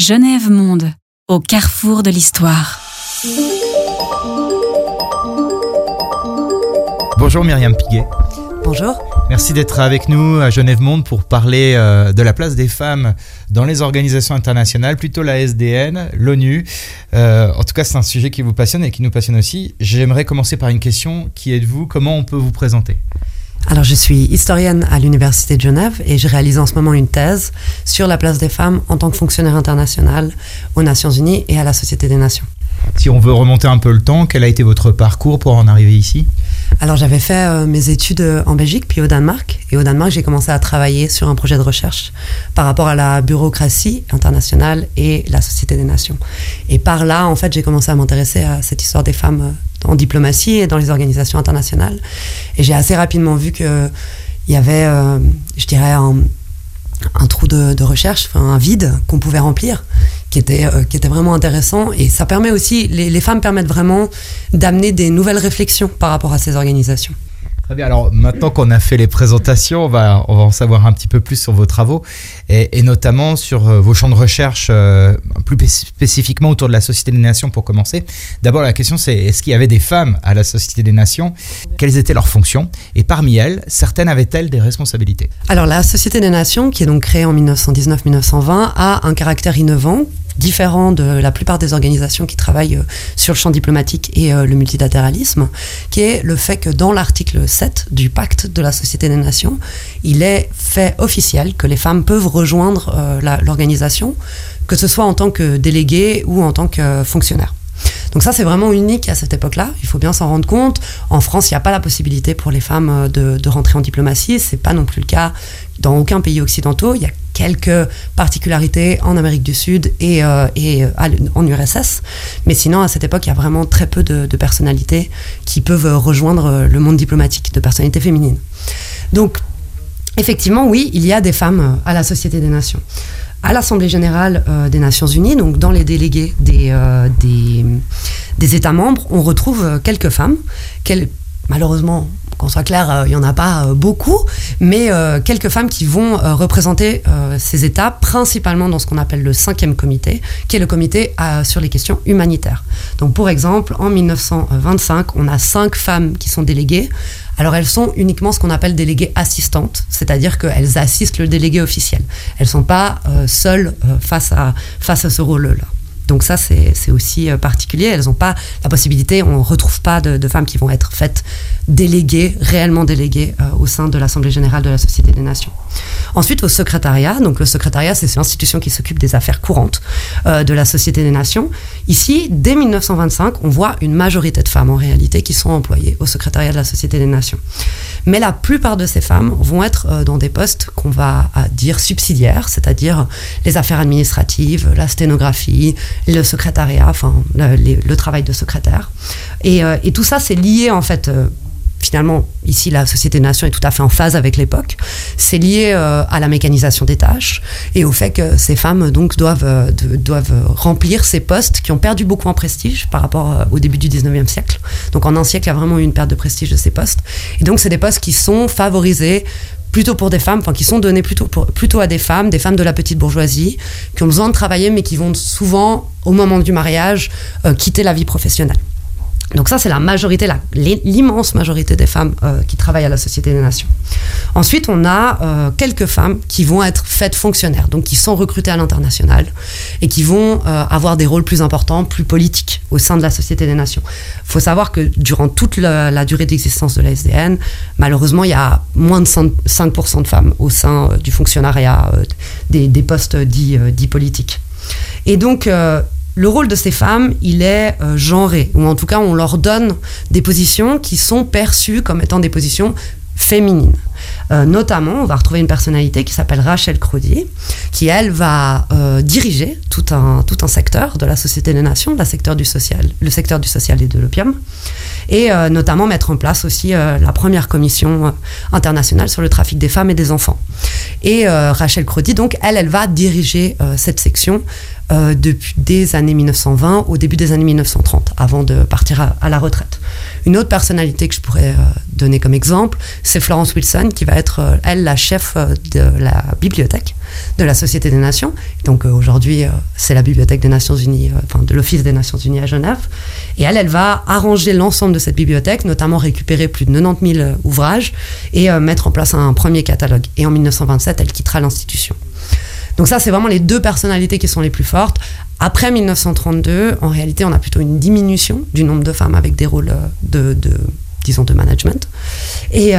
Genève Monde, au carrefour de l'histoire. Bonjour Myriam Piguet. Bonjour. Merci d'être avec nous à Genève Monde pour parler euh, de la place des femmes dans les organisations internationales, plutôt la SDN, l'ONU. Euh, en tout cas, c'est un sujet qui vous passionne et qui nous passionne aussi. J'aimerais commencer par une question. Qui êtes-vous? Comment on peut vous présenter? Alors, je suis historienne à l'Université de Genève et je réalise en ce moment une thèse sur la place des femmes en tant que fonctionnaire international aux Nations Unies et à la Société des Nations. Si on veut remonter un peu le temps, quel a été votre parcours pour en arriver ici? Alors j'avais fait euh, mes études euh, en Belgique puis au Danemark. Et au Danemark, j'ai commencé à travailler sur un projet de recherche par rapport à la bureaucratie internationale et la Société des Nations. Et par là, en fait, j'ai commencé à m'intéresser à cette histoire des femmes euh, en diplomatie et dans les organisations internationales. Et j'ai assez rapidement vu qu'il y avait, je dirais, un, trou de, de recherche, un vide qu'on pouvait remplir qui était, euh, qui était vraiment intéressant. Et ça permet aussi, les, les femmes permettent vraiment d'amener des nouvelles réflexions par rapport à ces organisations. Très bien. Alors maintenant qu'on a fait les présentations, on va, en savoir un petit peu plus sur vos travaux et, et notamment sur euh, vos champs de recherche, euh, plus spécifiquement autour de la Société des Nations pour commencer. D'abord, la question c'est est-ce qu'il y avait des femmes à la Société des Nations? Quelles étaient leurs fonctions? Et parmi elles, certaines avaient-elles des responsabilités? Alors la Société des Nations, qui est donc créée en 1919-1920, a un caractère innovant différent de la plupart des organisations qui travaillent euh, sur le champ diplomatique et euh, le multilatéralisme, qui est le fait que dans l'article 7 du pacte de la Société des Nations, il est fait officiel que les femmes peuvent rejoindre euh, l'organisation, que ce soit en tant que déléguées ou en tant que fonctionnaires. Donc ça, c'est vraiment unique à cette époque-là. Il faut bien s'en rendre compte. En France, il n'y a pas la possibilité pour les femmes de, rentrer en diplomatie. C'est pas non plus le cas dans aucun pays occidentaux. Il a quelques particularités en Amérique du Sud et, euh, et en URSS. Mais sinon, à cette époque, il y a vraiment très peu de, personnalités qui peuvent rejoindre le monde diplomatique, de personnalités féminines. Donc, effectivement, oui, il y a des femmes à la Société des Nations. À l'Assemblée générale euh, des Nations Unies, donc dans les délégués des, euh, des, des États membres, on retrouve quelques femmes. Quelles, malheureusement, qu'on soit clair, il n'y en a pas beaucoup, mais euh, quelques femmes qui vont euh, représenter euh, ces États, principalement dans ce qu'on appelle le cinquième comité, qui est le comité sur les questions humanitaires. Donc, pour exemple, en 1925, on a cinq femmes qui sont déléguées. Alors, elles sont uniquement ce qu'on appelle déléguées assistantes, c'est-à-dire qu'elles assistent le délégué officiel. Elles ne sont pas seules face, à, face à ce rôle-là. Donc ça, c'est aussi particulier. Elles n'ont pas la possibilité, on ne retrouve pas de, de, femmes qui vont être faites déléguées, réellement déléguées euh, au sein de l'Assemblée générale de la Société des Nations. Ensuite, au secrétariat. Donc le secrétariat, c'est l'institution qui s'occupe des affaires courantes euh, de la Société des Nations. Ici, dès 1925, on voit une majorité de femmes en réalité qui sont employées au secrétariat de la Société des Nations. Mais la plupart de ces femmes vont être euh, dans des postes qu'on va euh, dire subsidiaires, c'est-à-dire les affaires administratives, la sténographie, le secrétariat, enfin le, le travail de secrétaire. Et, et tout ça, c'est lié en fait finalement, ici, la Société des Nations est tout à fait en phase avec l'époque. C'est lié euh, à la mécanisation des tâches et au fait que ces femmes donc doivent, euh, doivent remplir ces postes qui ont perdu beaucoup en prestige par rapport euh, au début du 19e siècle. Donc en un siècle, il y a vraiment eu une perte de prestige de ces postes. Et donc, c'est des postes qui sont favorisés plutôt pour des femmes, enfin qui sont donnés plutôt, plutôt à des femmes, des femmes de la petite bourgeoisie, qui ont besoin de travailler, mais qui vont souvent, au moment du mariage, quitter la vie professionnelle. Donc ça, c'est la majorité, l'immense majorité des femmes euh, qui travaillent à la Société des Nations. Ensuite, on a euh, quelques femmes qui vont être faites fonctionnaires, donc qui sont recrutées à l'international et qui vont euh, avoir des rôles plus importants, plus politiques au sein de la Société des Nations. Il faut savoir que durant toute la, durée d'existence de la SDN, malheureusement, il y a moins de 5% de femmes au sein du fonctionnariat des, des, postes dits, dits politiques. Et donc, le rôle de ces femmes, il est euh, genré, ou en tout cas on leur donne des positions qui sont perçues comme étant des positions féminines. Euh, notamment, on va retrouver une personnalité qui s'appelle Rachel Crody, qui elle va euh, diriger tout un, tout un secteur de la Société des Nations, la secteur du social, le secteur du social et de l'opium, et euh, notamment mettre en place aussi la première commission internationale sur le trafic des femmes et des enfants. Et Rachel Crody, donc, elle, elle va diriger cette section depuis des années 1920 au début des années 1930, avant de partir à, la retraite. Une autre personnalité que je pourrais donner comme exemple, c'est Florence Wilson, Qui va être, euh, elle, la chef euh, de la bibliothèque de la Société des Nations. Donc euh, aujourd'hui, c'est la Bibliothèque des Nations Unies, de l'Office des Nations Unies à Genève. Et elle, elle va arranger l'ensemble de cette bibliothèque, notamment récupérer plus de 90 000 ouvrages et mettre en place un premier catalogue. Et en 1927, elle quittera l'institution. Donc ça, c'est vraiment les deux personnalités qui sont les plus fortes. Après 1932, en réalité, on a plutôt une diminution du nombre de femmes avec des rôles de, disons, de management. Et,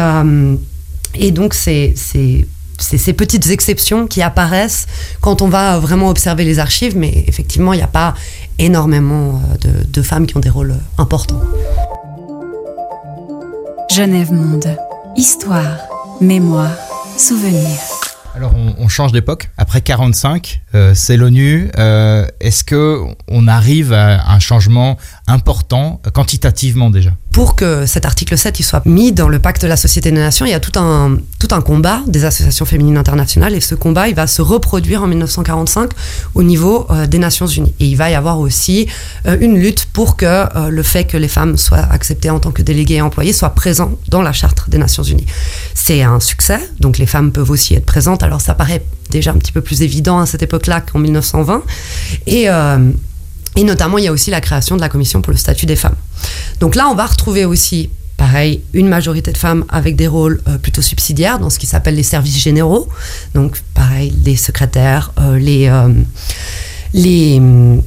et donc, c'est c'est- c'est ces petites exceptions qui apparaissent quand on va vraiment observer les archives, mais effectivement, il n'y a pas énormément euh, de, de femmes qui ont des rôles euh, importants. Genève Monde. Histoire, mémoire, souvenir. Alors on, on change d'époque. Après 45, euh, c'est l'ONU. Euh, Est-ce que on arrive à un changement important quantitativement déjà? Pour que cet article 7 il soit mis dans le pacte de la Société des Nations, il y a tout un, tout un combat des associations féminines internationales et ce combat il va se reproduire en 1945 au niveau euh, des Nations Unies. Et il va y avoir aussi euh, une lutte pour que euh, le fait que les femmes soient acceptées en tant que déléguées et employées soit présent dans la charte des Nations Unies. C'est un succès, donc les femmes peuvent aussi être présentes. Alors ça paraît déjà un petit peu plus évident à cette époque-là qu'en 1920. Et et notamment, il y a aussi la création de la commission pour le statut des femmes. Donc là, on va retrouver aussi, pareil, une majorité de femmes avec des rôles euh, plutôt subsidiaires dans ce qui s'appelle les services généraux. Donc, pareil, les secrétaires, euh, les, euh, les, hum,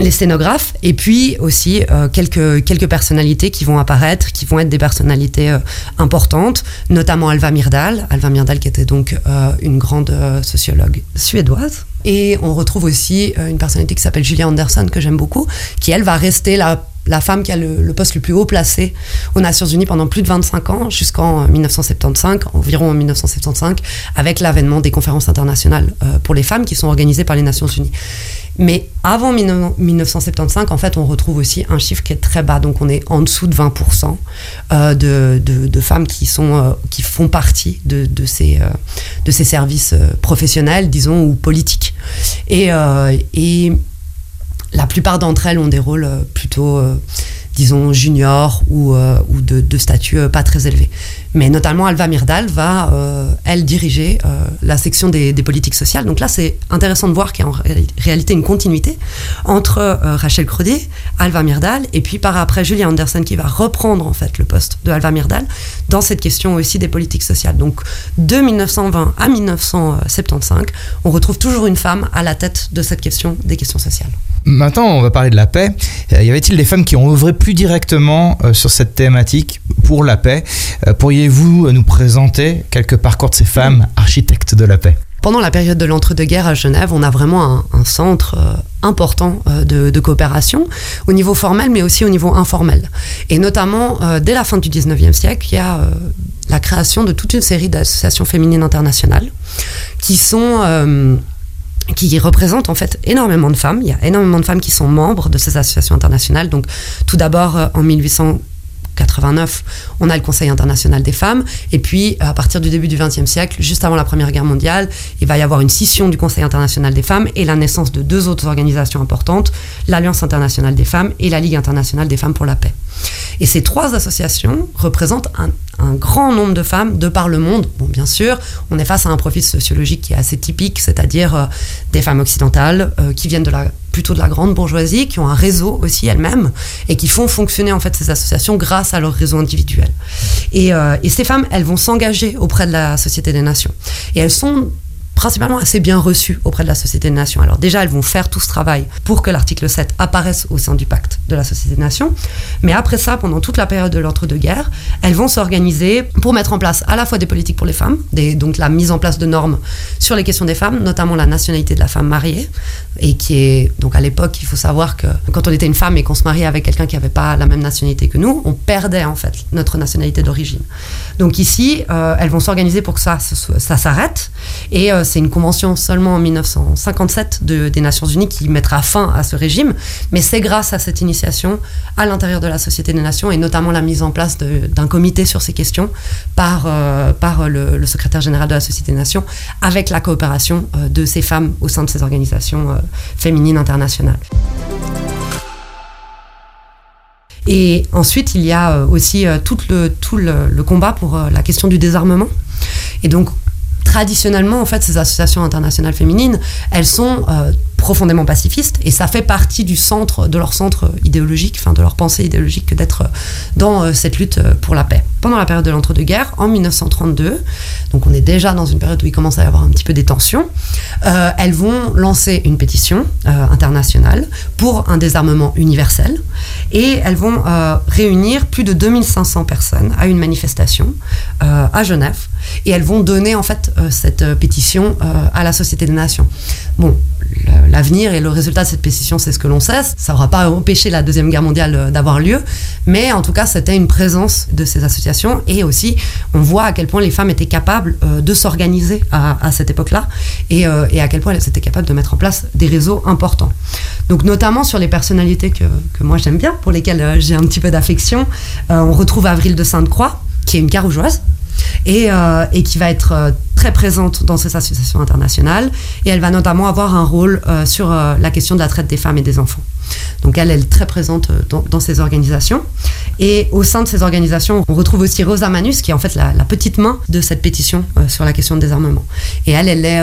les scénographes, et puis aussi quelques, quelques personnalités qui vont apparaître, qui vont être des personnalités importantes, notamment Alva Myrdal. Alva Myrdal qui était donc une grande sociologue suédoise. Et on retrouve aussi euh, une personnalité qui s'appelle Julia Anderson, que j'aime beaucoup, qui elle va rester la, la femme qui a le, le poste le plus haut placé aux Nations Unies pendant plus de 25 ans, jusqu'en 1975, environ en 1975, avec l'avènement des conférences internationales euh, pour les femmes qui sont organisées par les Nations Unies. Mais avant 1975, en fait, on retrouve aussi un chiffre qui est très bas. Donc, on est en dessous de 20% euh, de, femmes qui, sont, euh, qui font partie de, ces, euh, de ces services professionnels, disons, ou politiques. Et, et la plupart d'entre elles ont des rôles plutôt, disons, juniors ou, ou de, de statut pas très élevé. Mais notamment, Alva Myrdal va, euh, elle, diriger euh, la section des, politiques sociales. Donc là, c'est intéressant de voir qu'il y a en ré réalité une continuité entre euh, Rachel Crodier, Alva Myrdal, et puis par après Julia Anderson qui va reprendre en fait le poste de Alva Myrdal dans cette question aussi des politiques sociales. Donc de 1920 à 1975, on retrouve toujours une femme à la tête de cette question des questions sociales. Maintenant, on va parler de la paix. Y avait-il des femmes qui ont œuvré plus directement sur cette thématique pour la paix? Euh, Pourriez-vous nous présenter quelques parcours de ces femmes architectes de la paix? Pendant la période de l'entre-deux-guerres à Genève, on a vraiment un, un centre euh, important euh, de, de, coopération au niveau formel, mais aussi au niveau informel. Et notamment, euh, dès la fin du 19e siècle, il y a euh, la création de toute une série d'associations féminines internationales qui sont euh, qui représentent en fait énormément de femmes. Il y a énormément de femmes qui sont membres de ces associations internationales. Donc, tout d'abord, euh, en 1800 89, on a le Conseil international des femmes. Et puis, à partir du début du XXe siècle, juste avant la Première Guerre mondiale, il va y avoir une scission du Conseil international des femmes et la naissance de deux autres organisations importantes, l'Alliance internationale des femmes et la Ligue internationale des femmes pour la paix. Et ces trois associations représentent un, un, grand nombre de femmes de par le monde. Bon, bien sûr, on est face à un profil sociologique qui est assez typique, c'est-à-dire euh, des femmes occidentales euh, qui viennent de la plutôt de la grande bourgeoisie, qui ont un réseau aussi elles-mêmes et qui font fonctionner en fait ces associations grâce à leur réseau individuel. Et, euh, et ces femmes, elles vont s'engager auprès de la Société des Nations. Et elles sont principalement assez bien reçues auprès de la Société des Nations. Alors déjà, elles vont faire tout ce travail pour que l'article 7 apparaisse au sein du pacte de la Société des Nations. Mais après ça, pendant toute la période de l'entre-deux-guerres, elles vont s'organiser pour mettre en place à la fois des politiques pour les femmes, donc la mise en place de normes sur les questions des femmes, notamment la nationalité de la femme mariée, et qui est, donc à l'époque, il faut savoir que quand on était une femme et qu'on se mariait avec quelqu'un qui n'avait pas la même nationalité que nous, on perdait en fait notre nationalité d'origine. Donc ici, euh, elles vont s'organiser pour que ça, ça s'arrête, et euh, c'est une convention seulement en 1957 de, des Nations Unies qui mettra fin à ce régime, mais c'est grâce à cette initiation à l'intérieur de la Société des Nations et notamment la mise en place d'un comité sur ces questions par, euh, par le, secrétaire général de la Société des Nations avec la coopération de ces femmes au sein de ces organisations féminines internationales. Et ensuite, il y a aussi tout, le, tout le, combat pour la question du désarmement. Et donc, traditionnellement, en fait, ces associations internationales féminines, elles sont profondément pacifistes et ça fait partie du centre de leur centre idéologique, enfin de leur pensée idéologique que d'être dans euh, cette lutte euh, pour la paix. Pendant la période de l'entre-deux-guerres, en 1932, donc on est déjà dans une période où il commence à y avoir un petit peu des tensions, euh, elles vont lancer une pétition internationale pour un désarmement universel et elles vont réunir plus de 2500 personnes à une manifestation à Genève et elles vont donner en fait cette pétition à la Société des Nations. Bon, l'avenir et le résultat de cette pétition, c'est ce que l'on sait. Ça n'aura pas empêché la Deuxième Guerre mondiale euh, d'avoir lieu, mais en tout cas, c'était une présence de ces associations et aussi, on voit à quel point les femmes étaient capables euh, de s'organiser à, cette époque-là euh, et, à quel point elles étaient capables de mettre en place des réseaux importants. Donc, notamment sur les personnalités que, que moi j'aime bien, pour lesquelles j'ai un petit peu d'affection, on retrouve Avril de Sainte-Croix, qui est une carougeoise et, et qui va être très présente dans ces associations internationales et elle va notamment avoir un rôle euh, sur euh, la question de la traite des femmes et des enfants. Donc elle, elle est très présente euh, dans, ces organisations. Et au sein de ces organisations, on retrouve aussi Rosa Manus, qui est en fait la, petite main de cette pétition sur la question de désarmement. Et elle, elle est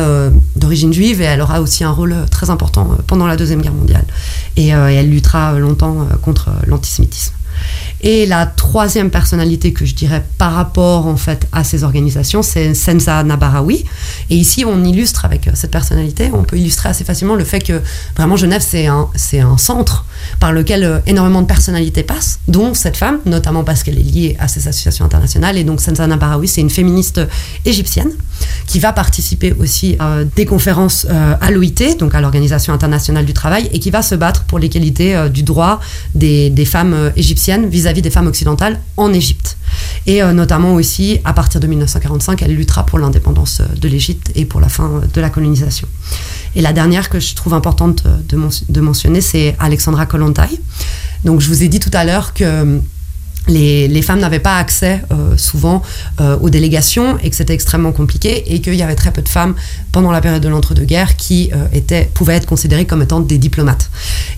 d'origine juive et elle aura aussi un rôle très important pendant la Deuxième Guerre mondiale. Et elle luttera longtemps contre l'antisémitisme. Et la troisième personnalité que je dirais par rapport en fait à ces organisations, c'est Senza Nabarawi. Et ici, on illustre avec euh, cette personnalité, on peut illustrer assez facilement le fait que vraiment Genève, c'est un, c'est un centre par lequel euh, énormément de personnalités passent, dont cette femme, notamment parce qu'elle est liée à ces associations internationales. Et donc Senza Nabarawi, c'est une féministe égyptienne qui va participer aussi à des conférences euh, à l'OIT, donc à l'Organisation internationale du travail, et qui va se battre pour l'égalité du droit des femmes égyptiennes vis-à-vis des femmes occidentales en Égypte. Et euh, notamment aussi, à partir de 1945, elle luttera pour l'indépendance euh, de l'Égypte et pour la fin euh, de la colonisation. Et la dernière que je trouve importante de, de mentionner, c'est Alexandra Kollontai. Donc je vous ai dit tout à l'heure que les, femmes n'avaient pas accès euh, souvent euh, aux délégations et que c'était extrêmement compliqué et qu'il y avait très peu de femmes pendant la période de l'entre-deux-guerres qui euh, pouvaient être considérées comme étant des diplomates.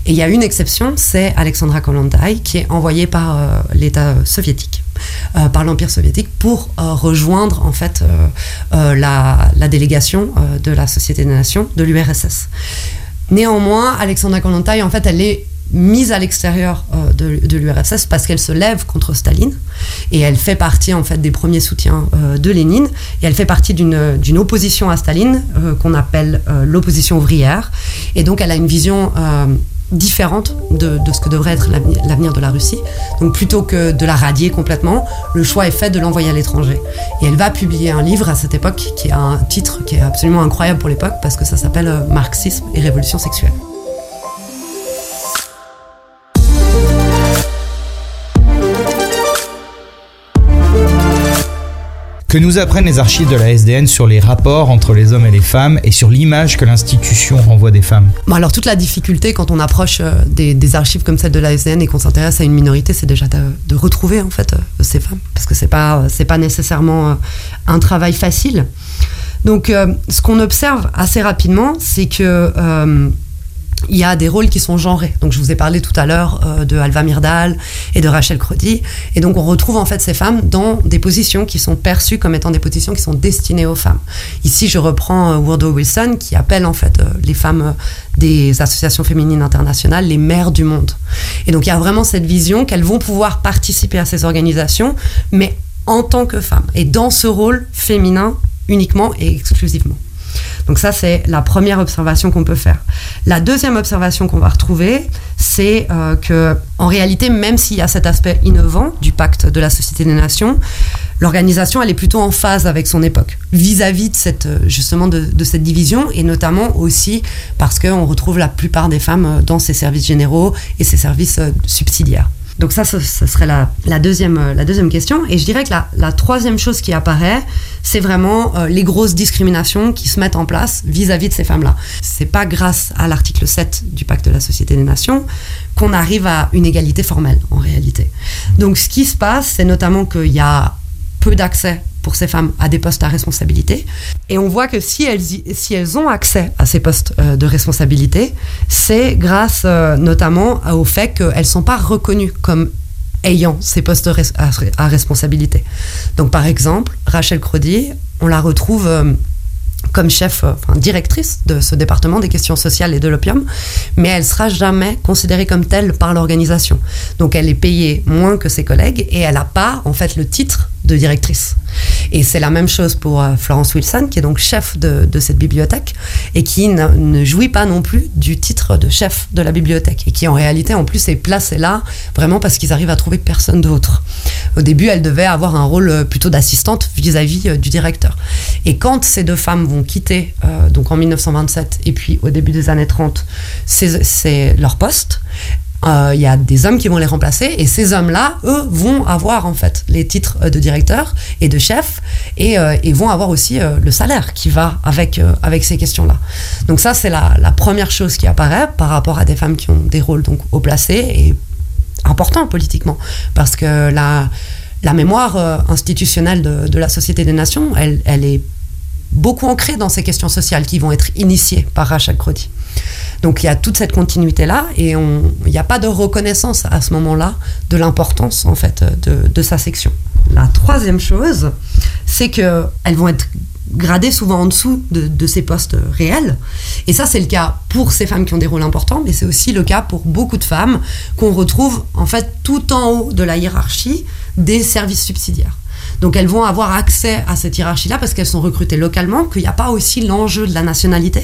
Et il y a une exception, c'est Alexandra Kollontai qui est envoyée par l'État soviétique. par l'Empire soviétique pour rejoindre en fait la, la, délégation de la Société des Nations de l'URSS. Néanmoins, Alexandra Kollontai, en fait, elle est mise à l'extérieur euh, de, l'URSS parce qu'elle se lève contre Staline et elle fait partie en fait des premiers soutiens euh, de Lénine et elle fait partie d'une opposition à Staline euh, qu'on appelle l'opposition ouvrière et donc elle a une vision différente de, de, ce que devrait être l'avenir de la Russie. Donc plutôt que de la radier complètement, le choix est fait de l'envoyer à l'étranger. Et elle va publier un livre à cette époque qui a un titre qui est absolument incroyable pour l'époque parce que ça s'appelle Marxisme et révolution sexuelle. Que nous apprennent les archives de la SDN sur les rapports entre les hommes et les femmes et sur l'image que l'institution renvoie des femmes bon, Alors toute la difficulté quand on approche euh, des, archives comme celle de la SDN et qu'on s'intéresse à une minorité, c'est déjà de, retrouver en fait euh, ces femmes parce que c'est pas c'est pas nécessairement euh, un travail facile. Donc ce qu'on observe assez rapidement, c'est que il y a des rôles qui sont genrés. Donc je vous ai parlé tout à l'heure euh, de Alva Myrdal et de Rachel Crody. Et donc on retrouve en fait ces femmes dans des positions qui sont perçues comme étant des positions qui sont destinées aux femmes. Ici je reprends euh, Wilson qui appelle en fait euh, les femmes des associations féminines internationales les mères du monde. Et donc il y a vraiment cette vision qu'elles vont pouvoir participer à ces organisations, mais en tant que femmes et dans ce rôle féminin uniquement et exclusivement. Donc ça, c'est la première observation qu'on peut faire. La deuxième observation qu'on va retrouver, c'est euh, que, en réalité, même s'il y a cet aspect innovant du pacte de la Société des Nations, l'organisation, elle est plutôt en phase avec son époque, vis-à-vis de cette, euh, justement de, cette division, et notamment aussi parce qu'on retrouve la plupart des femmes euh, dans ces services généraux et ces services subsidiaires. Donc ça, ce, serait la, deuxième, euh, la deuxième question. Et je dirais que la, troisième chose qui apparaît, c'est vraiment euh, les grosses discriminations qui se mettent en place vis-à-vis de ces femmes-là. C'est pas grâce à l'article 7 du pacte de la Société des Nations qu'on arrive à une égalité formelle, en réalité. Donc ce qui se passe, c'est notamment qu'il y a peu d'accès pour ces femmes à des postes à responsabilité. Et on voit que si elles, si elles ont accès à ces postes euh, de responsabilité, c'est grâce euh, notamment au fait qu'elles ne sont pas reconnues comme ayant ces postes à, responsabilité. Donc par exemple, Rachel Crody, on la retrouve comme chef, euh, enfin directrice de ce département des questions sociales et de l'opium, mais elle sera jamais considérée comme telle par l'organisation. Donc elle est payée moins que ses collègues et elle n'a pas en fait le titre de directrice. Et c'est la même chose pour euh, Florence Wilson, qui est donc chef de, cette bibliothèque et qui ne, jouit pas non plus du titre de chef de la bibliothèque et qui en réalité en plus est placée là vraiment parce qu'ils arrivent à trouver personne d'autre. Au début, elle devait avoir un rôle euh, plutôt d'assistante vis-à-vis euh, du directeur. Et quand ces deux femmes vont quitter, donc en 1927 et puis au début des années 30, c'est leur poste, il euh, y a des hommes qui vont les remplacer et ces hommes-là, eux, vont avoir en fait les titres euh, de directeur et de chef et, euh, vont avoir aussi le salaire qui va avec, avec ces questions-là. Donc ça, c'est la, première chose qui apparaît par rapport à des femmes qui ont des rôles donc haut placés et importants politiquement parce que la, la mémoire institutionnelle de, la Société des Nations, elle, elle est beaucoup ancrée dans ces questions sociales qui vont être initiées par Rachel Crotty. Donc il y a toute cette continuité-là et il n'y a pas de reconnaissance à ce moment-là de l'importance en fait de, sa section. La troisième chose, c'est qu'elles vont être gradées souvent en dessous de, ces postes réels. Et ça, c'est le cas pour ces femmes qui ont des rôles importants, mais c'est aussi le cas pour beaucoup de femmes qu'on retrouve en fait tout en haut de la hiérarchie des services subsidiaires. Donc elles vont avoir accès à cette hiérarchie-là parce qu'elles sont recrutées localement, qu'il n'y a pas aussi l'enjeu de la nationalité,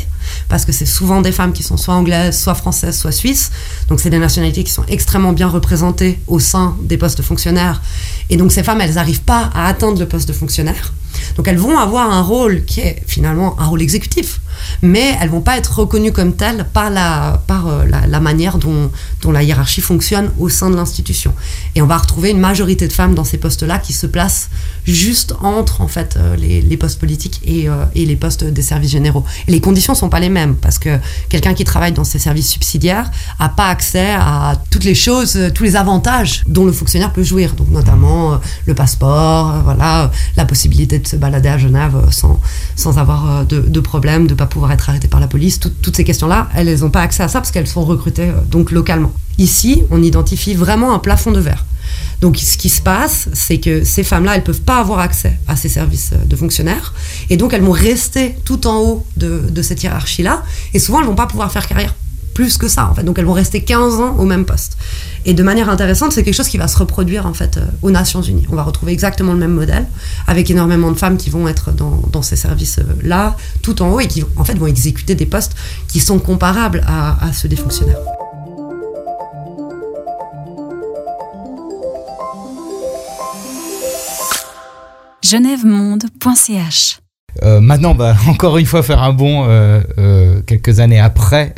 parce que c'est souvent des femmes qui sont soit anglaises, soit françaises, soit suisses. Donc c'est des nationalités qui sont extrêmement bien représentées au sein des postes de fonctionnaires. Et donc ces femmes, elles n'arrivent pas à atteindre le poste de fonctionnaire. Donc elles vont avoir un rôle qui est finalement un rôle exécutif, mais elles vont pas être reconnues comme telles par la, par, euh, la, manière dont, dont, la hiérarchie fonctionne au sein de l'institution. Et on va retrouver une majorité de femmes dans ces postes-là qui se placent juste entre en fait euh, les, les postes politiques et, euh, et, les postes des services généraux. Et les conditions sont pas les mêmes parce que quelqu'un qui travaille dans ces services subsidiaires a pas accès à toutes les choses, tous les avantages dont le fonctionnaire peut jouir, donc notamment le passeport, voilà, la possibilité de se balader à Genève sans, sans avoir de, de problème, de pas pouvoir être arrêté par la police. toutes ces questions-là, elles n'ont pas accès à ça parce qu'elles sont recrutées euh, donc localement. Ici, on identifie vraiment un plafond de verre. Donc, ce qui se passe, c'est que ces femmes-là, elles peuvent pas avoir accès à ces services euh, de fonctionnaires, et donc elles vont rester tout en haut de, de cette hiérarchie-là, et souvent elles vont pas pouvoir faire carrière plus que ça en fait. Donc elles vont rester 15 ans au même poste. Et de manière intéressante, c'est quelque chose qui va se reproduire en fait euh, aux Nations Unies. On va retrouver exactement le même modèle avec énormément de femmes qui vont être dans, ces services-là, tout en haut, et qui en fait vont exécuter des postes qui sont comparables à, à ceux des fonctionnaires. genèvemonde.ch euh, maintenant, va encore une fois faire un bond euh, euh, quelques années après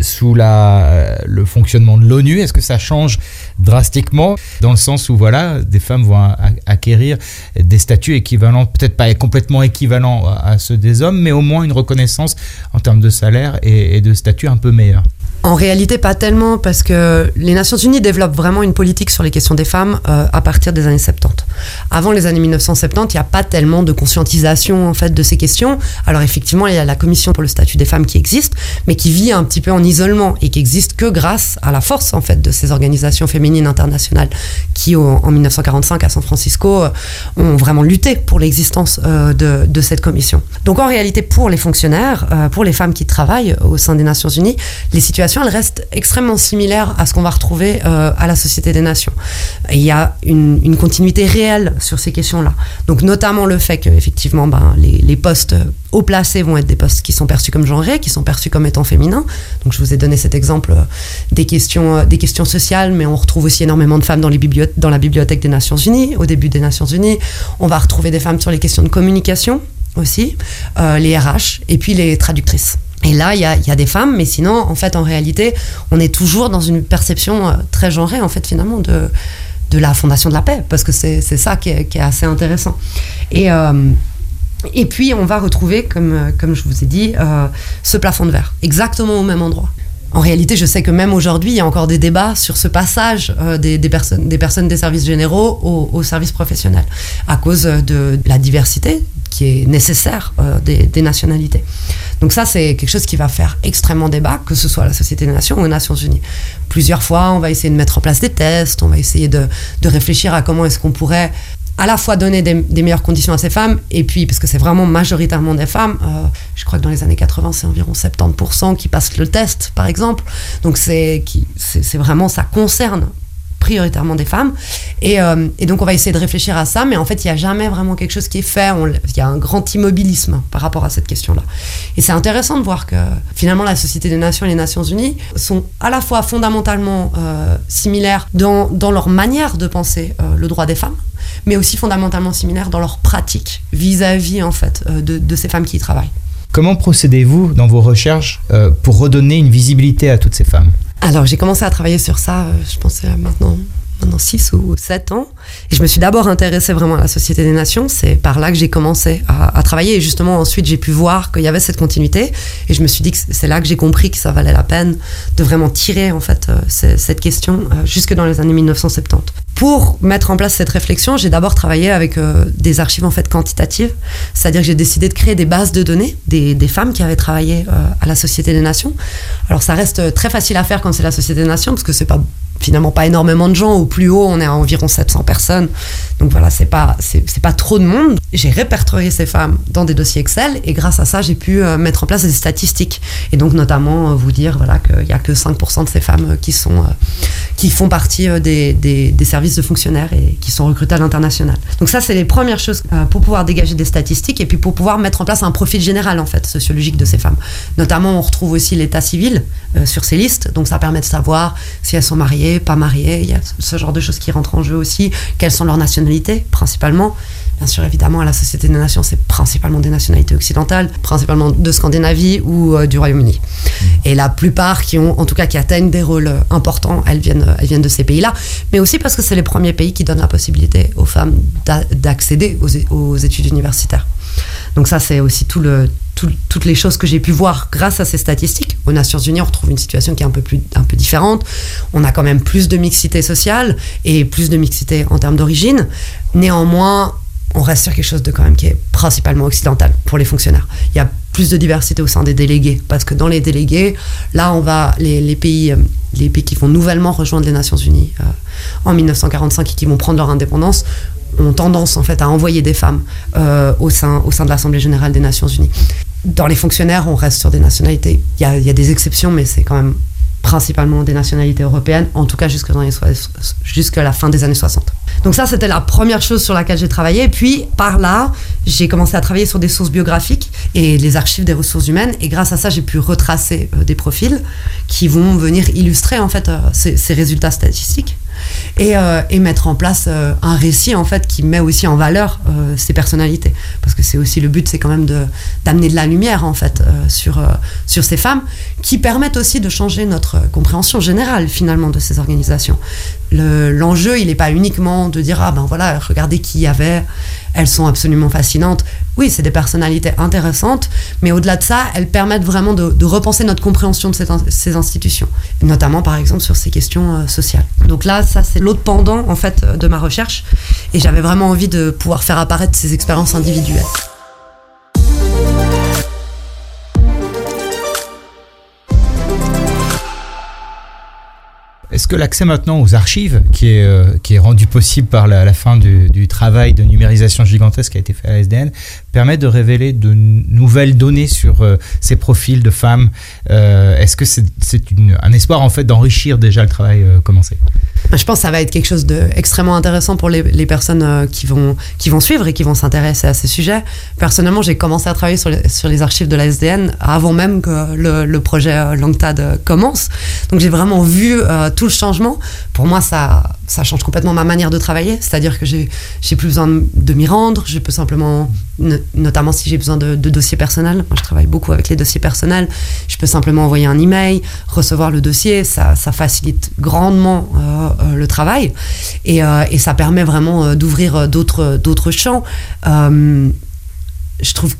sous le fonctionnement de l'ONU Est-ce que ça change drastiquement dans le sens où voilà, des femmes vont acquérir des statuts équivalents, peut-être pas complètement équivalents à ceux des hommes, mais au moins une reconnaissance en termes de salaire et, et de statut un peu meilleur en réalité, pas tellement, parce que les Nations Unies développent vraiment une politique sur les questions des femmes euh, à partir des années 70. Avant les années 1970, il n'y a pas tellement de conscientisation en fait de ces questions. Alors effectivement, il y a la Commission pour le statut des femmes qui existe, mais qui vit un petit peu en isolement et qui existe que grâce à la force en fait de ces organisations féminines internationales qui, en 1945 à San Francisco, euh, ont vraiment lutté pour l'existence euh, de, de, cette commission. Donc en réalité, pour les fonctionnaires, pour les femmes qui travaillent au sein des Nations Unies, les situations elle reste extrêmement similaire à ce qu'on va retrouver euh, à la Société des Nations. il y a une, continuité réelle sur ces questions-là. Donc notamment le fait que effectivement, ben, les, postes haut placés vont être des postes qui sont perçus comme genrés, qui sont perçus comme étant féminins. Donc je vous ai donné cet exemple euh, des questions, euh, des questions sociales, mais on retrouve aussi énormément de femmes dans, les dans la bibliothèque des Nations Unies, au début des Nations Unies. On va retrouver des femmes sur les questions de communication aussi, les RH, et puis les traductrices. Et là, il y a, des femmes, mais sinon, en fait, en réalité, on est toujours dans une perception euh, très genrée, en fait, finalement, de, de la Fondation de la paix, parce que c'est ça qui est, assez intéressant. Et, euh, et puis, on va retrouver, comme, euh, comme je vous ai dit, ce plafond de verre, exactement au même endroit. En réalité, je sais que même aujourd'hui, il y a encore des débats sur ce passage des, des personnes des services généraux aux, services professionnels, à cause de la diversité qui est nécessaire des, des nationalités. Donc ça, c'est quelque chose qui va faire extrêmement débat, que ce soit à la Société des Nations ou aux Nations Unies. Plusieurs fois, on va essayer de mettre en place des tests, on va essayer de, de réfléchir à comment est-ce qu'on pourrait à la fois donner des, des, meilleures conditions à ces femmes, et puis, parce que c'est vraiment majoritairement des femmes, euh, je crois que dans les années 80, c'est environ 70% qui passent le test, par exemple. Donc c'est vraiment, ça concerne prioritairement des femmes. Et, euh, et, donc on va essayer de réfléchir à ça, mais en fait il n'y a jamais vraiment quelque chose qui est fait. Il y a un grand immobilisme par rapport à cette question-là. Et c'est intéressant de voir que finalement la Société des Nations et les Nations Unies sont à la fois fondamentalement euh, similaires dans, dans, leur manière de penser euh, le droit des femmes, mais aussi fondamentalement similaires dans leur pratique vis-à-vis en fait de, de, ces femmes qui y travaillent. Comment procédez-vous dans vos recherches pour redonner une visibilité à toutes ces femmes? Alors j'ai commencé à travailler sur ça, euh, je pensais maintenant maintenant 6 ou 7 ans. Et je me suis d'abord intéressée vraiment à la Société des Nations. C'est par là que j'ai commencé à, travailler. Et justement, ensuite, j'ai pu voir qu'il y avait cette continuité. Et je me suis dit que c'est là que j'ai compris que ça valait la peine de vraiment tirer, en fait, euh, cette question euh, jusque dans les années 1970. Pour mettre en place cette réflexion, j'ai d'abord travaillé avec euh, des archives en fait quantitatives, c'est-à-dire que j'ai décidé de créer des bases de données des, des femmes qui avaient travaillé à la Société des Nations. Alors ça reste très facile à faire quand c'est la Société des Nations parce que c'est pas finalement pas énormément de gens. Au plus haut, on est à environ 700 personnes. Donc voilà, c'est pas, c'est pas trop de monde. J'ai répertorié ces femmes dans des dossiers Excel et grâce à ça, j'ai pu euh, mettre en place des statistiques. Et donc notamment euh, vous dire voilà, qu'il n'y a que 5% de ces femmes qui, sont, euh, qui font partie des, des, des, services de fonctionnaires et qui sont recrutées à l'international. Donc ça, c'est les premières choses pour pouvoir dégager des statistiques et puis pour pouvoir mettre en place un profil général en fait sociologique de ces femmes. Notamment, on retrouve aussi l'état civil sur ces listes. Donc ça permet de savoir si elles sont mariées pas mariés, il y a ce genre de choses qui rentrent en jeu aussi. Quelles sont leurs nationalités, principalement? Bien sûr, évidemment, à la Société des Nations, c'est principalement des nationalités occidentales, principalement de Scandinavie ou euh, du Royaume-Uni. Et la plupart qui ont, en tout cas, qui atteignent des rôles importants, elles viennent, elles viennent de ces pays-là. Mais aussi parce que c'est les premiers pays qui donnent la possibilité aux femmes d'accéder aux, aux études universitaires. Donc ça, c'est aussi tout le, tout, toutes les choses que j'ai pu voir grâce à ces statistiques. Aux Nations Unies, on retrouve une situation qui est un peu, plus, un peu différente. On a quand même plus de mixité sociale et plus de mixité en termes d'origine. Néanmoins, on reste sur quelque chose de quand même qui est principalement occidental pour les fonctionnaires. Il y a plus de diversité au sein des délégués parce que dans les délégués, là, on va les, pays, les pays qui vont nouvellement rejoindre les Nations Unies euh, en 1945 et qui vont prendre leur indépendance ont tendance en fait à envoyer des femmes euh, au, sein, au sein de l'Assemblée générale des Nations Unies. Dans les fonctionnaires, on reste sur des nationalités. Il y a, des exceptions, mais c'est quand même principalement des nationalités européennes, en tout cas jusqu'à jusqu la fin des années 60. Donc ça, c'était la première chose sur laquelle j'ai travaillé. Et puis, par là, j'ai commencé à travailler sur des sources biographiques et les archives des ressources humaines. Et grâce à ça, j'ai pu retracer euh, des profils qui vont venir illustrer en fait euh, ces résultats statistiques et, euh, et, mettre en place euh, un récit en fait qui met aussi en valeur euh, ces personnalités. Parce que c'est aussi le but c'est quand même de d'amener de la lumière en fait sur sur ces femmes qui permettent aussi de changer notre compréhension générale finalement de ces organisations. L'enjeu le, il n'est pas uniquement de dire ah ben voilà regardez qui y avait elles sont absolument fascinantes. Oui c'est des personnalités intéressantes mais au-delà de ça elles permettent vraiment de, repenser notre compréhension de ces institutions notamment par exemple sur ces questions euh, sociales. Donc là ça c'est l'autre pendant en fait de ma recherche et j'avais vraiment envie de pouvoir faire apparaître ces expériences individuelles Est-ce que l'accès maintenant aux archives, qui est, euh, rendu possible par la, la fin du, travail de numérisation gigantesque qui a été fait à la SDN, permet de révéler de nouvelles données sur euh, ces profils de femmes euh, Est-ce que c'est est un espoir en fait d'enrichir déjà le travail euh, commencé? Je pense que ça va être quelque chose d'extrêmement intéressant pour les, personnes euh, qui, vont, qui vont suivre et qui vont s'intéresser à ces sujets. Personnellement, j'ai commencé à travailler sur les, sur les archives de la SDN avant même que le, projet euh, Langtad commence. Donc j'ai vraiment vu euh, tout le changement. Pour moi, ça, ça change complètement ma manière de travailler. C'est-à-dire que j'ai plus besoin de m'y rendre. Je peux simplement notamment si j'ai besoin de, dossiers personnels. Je travaille beaucoup avec les dossiers personnels. Je peux simplement envoyer un email, recevoir le dossier. Ça, facilite grandement euh, euh, le travail et, euh, et ça permet vraiment d'ouvrir d'autres champs. Je trouve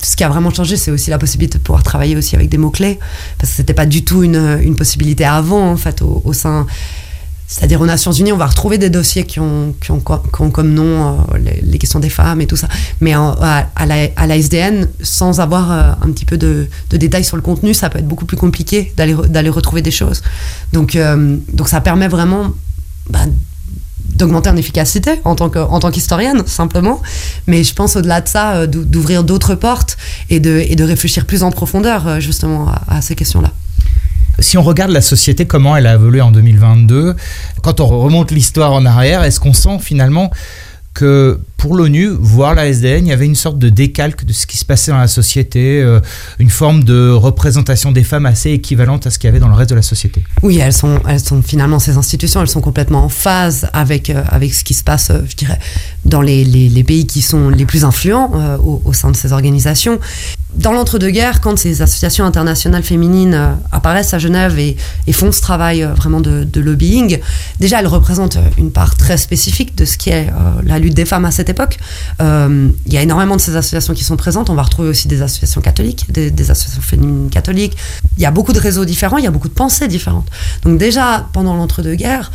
ce qui a vraiment changé, c'est aussi la possibilité de pouvoir travailler aussi avec des mots-clés, parce que c'était pas du tout une, possibilité avant, en fait, au sein C'est-à-dire aux Nations Unies, on va retrouver des dossiers qui ont, qui ont, comme nom euh, les, questions des femmes et tout ça. Mais à, à, la, SDN, sans avoir euh, un petit peu de, détails sur le contenu, ça peut être beaucoup plus compliqué d'aller retrouver des choses. Donc, euh, donc ça permet vraiment bah, d'augmenter en efficacité en tant qu'historienne, simplement. Mais je pense au-delà de ça, d'ouvrir d'autres portes et de, et de réfléchir plus en profondeur, justement, à ces questions-là. Si on regarde la société, comment elle a évolué en 2022, quand on remonte l'histoire en arrière, est-ce qu'on sent finalement que pour l'ONU, voir la SDN, il y avait une sorte de décalque de ce qui se passait dans la société, euh, une forme de représentation des femmes assez équivalente à ce qu'il y avait dans le reste de la société? Oui, elles sont, elles sont finalement ces institutions, elles sont complètement en phase avec, euh, avec ce qui se passe, euh, je dirais, dans les, les, pays qui sont les plus influents au, sein de ces organisations dans l'entre-deux-guerres, quand ces associations internationales féminines euh, apparaissent à Genève et, font ce travail euh, vraiment de, lobbying, déjà elles représentent une part très spécifique de ce qui est euh, la lutte des femmes à cette époque. il y a énormément de ces associations qui sont présentes. On va retrouver aussi des associations catholiques, des, associations féminines catholiques. Il y a beaucoup de réseaux différents, il y a beaucoup de pensées différentes. Donc déjà, pendant l'entre-deux-guerres,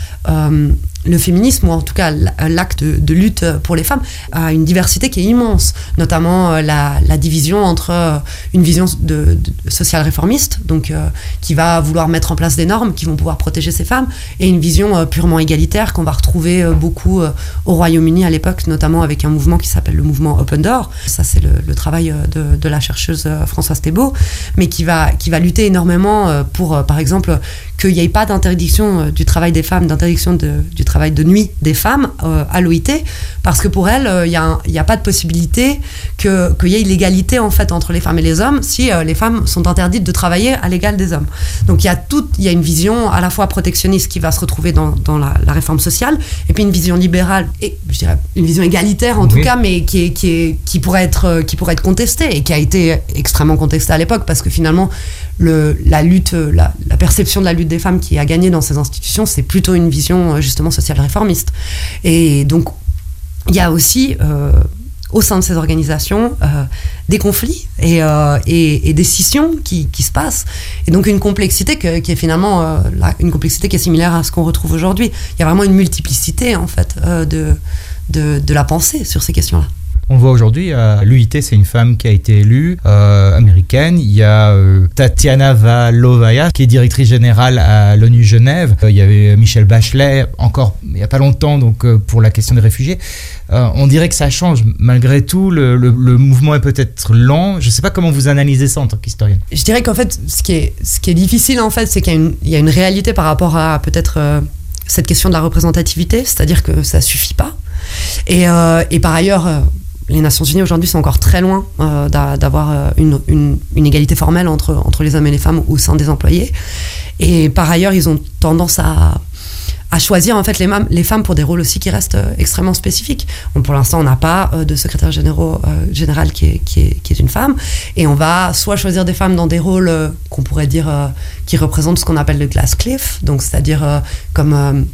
le féminisme, ou en tout cas l'acte de, lutte pour les femmes, a une diversité qui est immense, notamment euh, la, division entre euh, une vision de, sociale réformiste, donc euh, qui va vouloir mettre en place des normes qui vont pouvoir protéger ces femmes, et une vision purement égalitaire qu'on va retrouver beaucoup au Royaume-Uni à l'époque, notamment avec un mouvement qui s'appelle le mouvement Open Door. Ça, c'est le, travail de, la chercheuse Françoise Thébault, mais qui va, qui va lutter énormément pour, par exemple, qu'il n'y ait pas d'interdiction euh, du travail des femmes, d'interdiction du travail de nuit des femmes euh, à l'OIT, parce que pour elles, il euh, n'y a, pas de possibilité qu'il y ait l'égalité en fait entre les femmes et les hommes si les femmes sont interdites de travailler à l'égal des hommes. Donc il y a toute, il y a une vision à la fois protectionniste qui va se retrouver dans, la, réforme sociale, et puis une vision libérale et je dirais une vision égalitaire en tout cas, mais qui, est, qui, est, qui pourrait être qui pourrait être contestée et qui a été extrêmement contestée à l'époque parce que finalement la lutte, la, perception de la lutte des femmes qui a gagné dans ces institutions, c'est plutôt une vision euh, justement sociale réformiste. Et donc, il y a aussi euh, au sein de ces organisations euh, des conflits et, des scissions qui, se passent et donc une complexité qui est finalement une complexité qui est similaire à ce qu'on retrouve aujourd'hui. Il y a vraiment une multiplicité en fait de, de, de la pensée sur ces questions-là. On voit aujourd'hui, euh, l'UIT, c'est une femme qui a été élue, euh, américaine. Il y a euh, Tatiana Valovaya, qui est directrice générale à l'ONU Genève. il y avait Michel Bachelet, encore il n'y a pas longtemps, donc pour la question des réfugiés. on dirait que ça change. Malgré tout, le, mouvement est peut-être lent. Je ne sais pas comment vous analysez ça en tant qu'historienne. Je dirais qu'en fait, ce qui est, difficile, en fait, c'est qu'il y, a une réalité par rapport à peut-être cette question de la représentativité, c'est-à-dire que ça suffit pas. Et par ailleurs, les Nations Unies aujourd'hui sont encore très loin euh, d'avoir euh, une, égalité formelle entre, les hommes et les femmes au sein des employés. Et par ailleurs, ils ont tendance à, choisir en fait les, femmes pour des rôles aussi qui restent euh, extrêmement spécifiques. pour l'instant, on n'a pas de secrétaire général qui est, qui, est, une femme. Et on va soit choisir des femmes dans des rôles qu'on pourrait dire qui représentent ce qu'on appelle le glass cliff, c'est-à-dire comme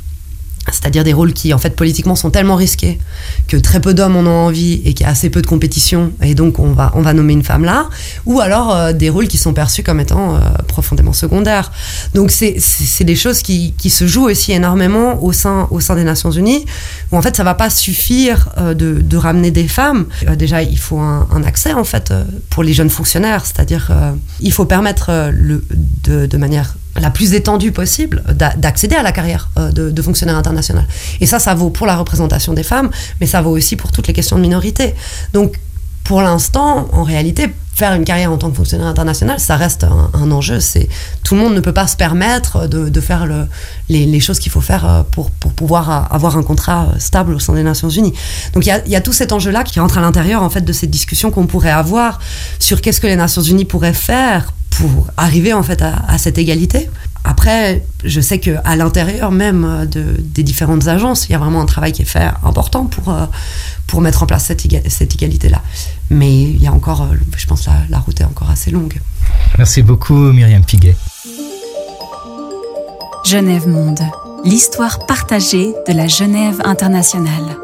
c'est-à-dire des rôles qui en fait politiquement sont tellement risqués que très peu d'hommes en ont envie et qu'il y a assez peu de compétition et donc on va, on va nommer une femme là, ou alors euh, des rôles qui sont perçus comme étant euh, profondément secondaires. Donc c'est des choses qui, qui, se jouent aussi énormément au sein, au sein des Nations Unies, où en fait ça va pas suffire euh, de, de, ramener des femmes. déjà il faut un, accès en fait pour les jeunes fonctionnaires, c'est-à-dire il faut permettre le, de manière la plus étendue possible d'accéder à la carrière euh, de, fonctionnaire international. Et ça, ça vaut pour la représentation des femmes, mais ça vaut aussi pour toutes les questions de minorité. Donc, pour l'instant, en réalité, faire une carrière en tant que fonctionnaire international, ça reste un, enjeu. Tout le monde ne peut pas se permettre de, faire le, les, choses qu'il faut faire euh, pour, pouvoir avoir un contrat stable au sein des Nations Unies. Donc il y a, tout cet enjeu-là qui rentre à l'intérieur en fait de cette discussion qu'on pourrait avoir sur qu'est-ce que les Nations Unies pourraient faire pour arriver en fait à, cette égalité. Après, je sais qu'à l'intérieur même de, des différentes agences, il y a vraiment un travail qui est fait important pour, euh, pour mettre en place cette, cette égalité-là. Mais il y a encore, euh, je pense, la, la route est encore assez longue. Merci beaucoup, Myriam Piguet. Genève Monde, l'histoire partagée de la Genève internationale.